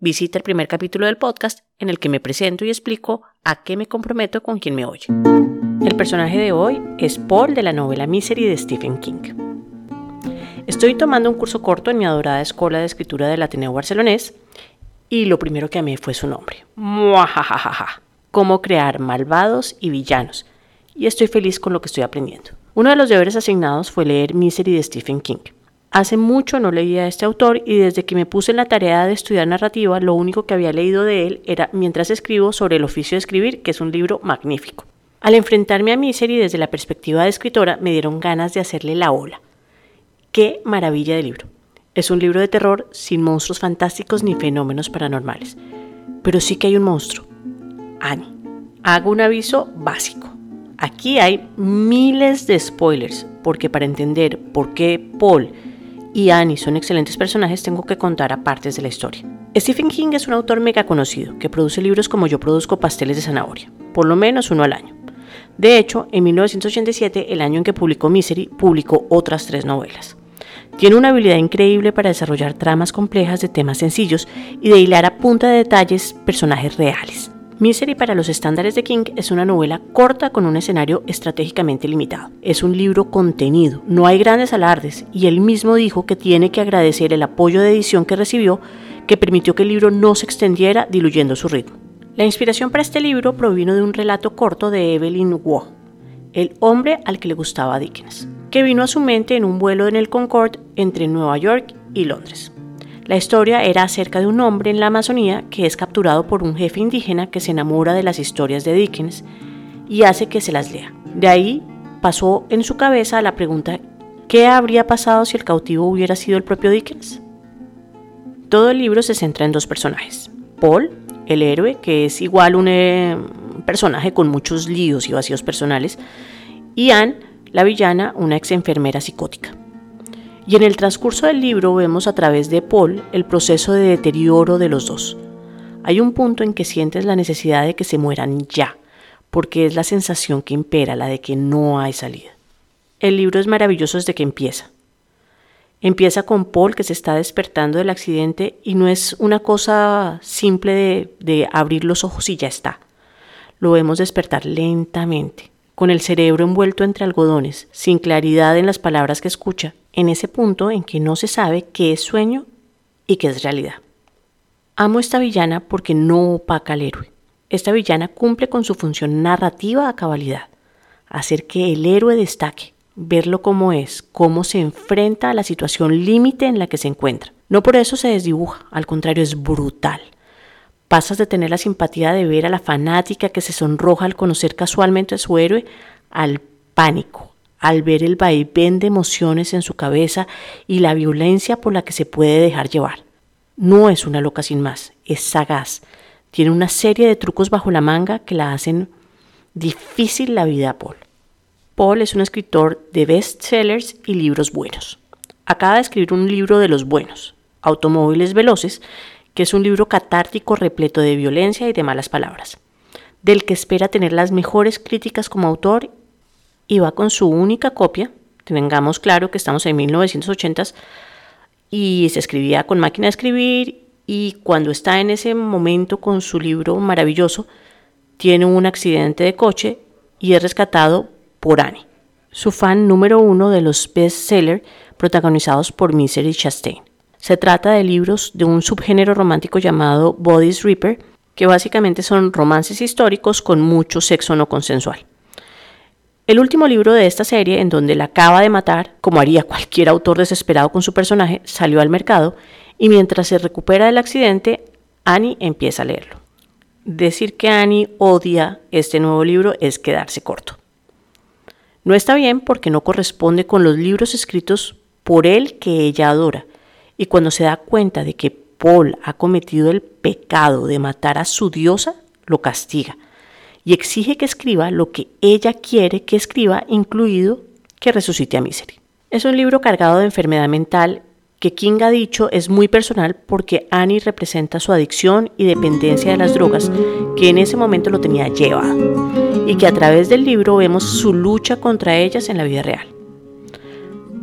visita el primer capítulo del podcast en el que me presento y explico a qué me comprometo con quien me oye. El personaje de hoy es Paul de la novela Misery de Stephen King. Estoy tomando un curso corto en mi adorada escuela de escritura del Ateneo Barcelonés y lo primero que amé fue su nombre. Muajajaja. Cómo crear malvados y villanos. Y estoy feliz con lo que estoy aprendiendo. Uno de los deberes asignados fue leer Misery de Stephen King. Hace mucho no leía a este autor y desde que me puse en la tarea de estudiar narrativa, lo único que había leído de él era Mientras escribo sobre el oficio de escribir, que es un libro magnífico. Al enfrentarme a Misery desde la perspectiva de escritora, me dieron ganas de hacerle la ola. ¡Qué maravilla de libro! Es un libro de terror sin monstruos fantásticos ni fenómenos paranormales. Pero sí que hay un monstruo. Annie. Hago un aviso básico. Aquí hay miles de spoilers, porque para entender por qué Paul y Annie son excelentes personajes, tengo que contar a partes de la historia. Stephen King es un autor mega conocido que produce libros como yo produzco pasteles de zanahoria, por lo menos uno al año. De hecho, en 1987, el año en que publicó Misery, publicó otras tres novelas. Tiene una habilidad increíble para desarrollar tramas complejas de temas sencillos y de hilar a punta de detalles personajes reales. Misery para los estándares de King es una novela corta con un escenario estratégicamente limitado. Es un libro contenido, no hay grandes alardes y él mismo dijo que tiene que agradecer el apoyo de edición que recibió que permitió que el libro no se extendiera diluyendo su ritmo. La inspiración para este libro provino de un relato corto de Evelyn Waugh, El hombre al que le gustaba Dickens, que vino a su mente en un vuelo en el Concorde entre Nueva York y Londres. La historia era acerca de un hombre en la Amazonía que es capturado por un jefe indígena que se enamora de las historias de Dickens y hace que se las lea. De ahí pasó en su cabeza la pregunta, ¿qué habría pasado si el cautivo hubiera sido el propio Dickens? Todo el libro se centra en dos personajes. Paul, el héroe, que es igual un eh, personaje con muchos líos y vacíos personales, y Anne, la villana, una ex enfermera psicótica. Y en el transcurso del libro vemos a través de Paul el proceso de deterioro de los dos. Hay un punto en que sientes la necesidad de que se mueran ya, porque es la sensación que impera, la de que no hay salida. El libro es maravilloso desde que empieza. Empieza con Paul que se está despertando del accidente y no es una cosa simple de, abrir los ojos y ya está. Lo vemos despertar lentamente, con el cerebro envuelto entre algodones, sin claridad en las palabras que escucha en ese punto en que no se sabe qué es sueño y qué es realidad. Amo esta villana porque no opaca al héroe. Esta villana cumple con su función narrativa a cabalidad, hacer que el héroe destaque, verlo como es, cómo se enfrenta a la situación límite en la que se encuentra. No por eso se desdibuja, al contrario es brutal. Pasas de tener la simpatía de ver a la fanática que se sonroja al conocer casualmente a su héroe al pánico, al ver el vaivén de emociones en su cabeza y la violencia por la que se puede dejar llevar. No es una loca sin más, es sagaz. Tiene una serie de trucos bajo la manga que la hacen difícil la vida a Paul. Paul es un escritor de bestsellers y libros buenos. Acaba de escribir un libro de los buenos, Automóviles Veloces, que es un libro catártico repleto de violencia y de malas palabras, del que espera tener las mejores críticas como autor y con su única copia. Tengamos claro que estamos en 1980 y se escribía con máquina de escribir y cuando está en ese momento con su libro maravilloso, tiene un accidente de coche y es rescatado por Annie, su fan número uno de los bestsellers protagonizados por Misery Chastain. Se trata de libros de un subgénero romántico llamado Bodies Reaper, que básicamente son romances históricos con mucho sexo no consensual. El último libro de esta serie, en donde la acaba de matar, como haría cualquier autor desesperado con su personaje, salió al mercado y mientras se recupera del accidente, Annie empieza a leerlo. Decir que Annie odia este nuevo libro es quedarse corto. No está bien porque no corresponde con los libros escritos por él que ella adora, y cuando se da cuenta de que Paul ha cometido el pecado de matar a su diosa, lo castiga y exige que escriba lo que ella quiere que escriba, incluido que resucite a Misery. Es un libro cargado de enfermedad mental que King ha dicho es muy personal porque Annie representa su adicción y dependencia de las drogas, que en ese momento lo tenía llevado, y que a través del libro vemos su lucha contra ellas en la vida real.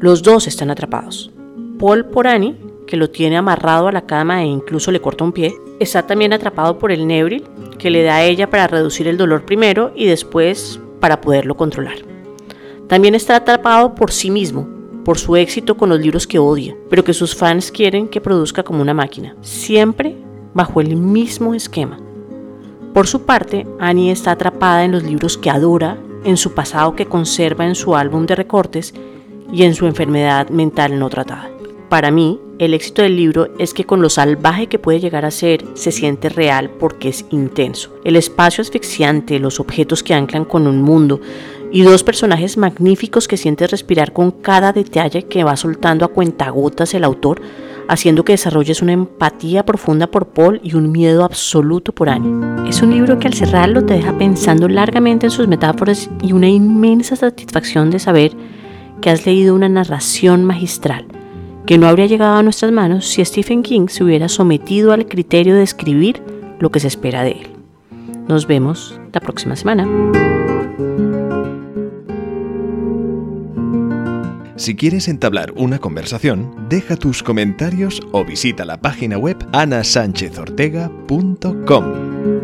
Los dos están atrapados. Paul por Annie, que lo tiene amarrado a la cama e incluso le corta un pie, está también atrapado por el Nebril, que le da a ella para reducir el dolor primero y después para poderlo controlar. También está atrapado por sí mismo, por su éxito con los libros que odia, pero que sus fans quieren que produzca como una máquina, siempre bajo el mismo esquema. Por su parte, Annie está atrapada en los libros que adora, en su pasado que conserva en su álbum de recortes y en su enfermedad mental no tratada. Para mí, el éxito del libro es que con lo salvaje que puede llegar a ser, se siente real porque es intenso. El espacio asfixiante, los objetos que anclan con un mundo, y dos personajes magníficos que sientes respirar con cada detalle que va soltando a cuentagotas el autor, haciendo que desarrolles una empatía profunda por Paul y un miedo absoluto por Annie. Es un libro que al cerrarlo te deja pensando largamente en sus metáforas y una inmensa satisfacción de saber que has leído una narración magistral que no habría llegado a nuestras manos si Stephen King se hubiera sometido al criterio de escribir lo que se espera de él. Nos vemos la próxima semana. Si quieres entablar una conversación, deja tus comentarios o visita la página web anasanchezortega.com.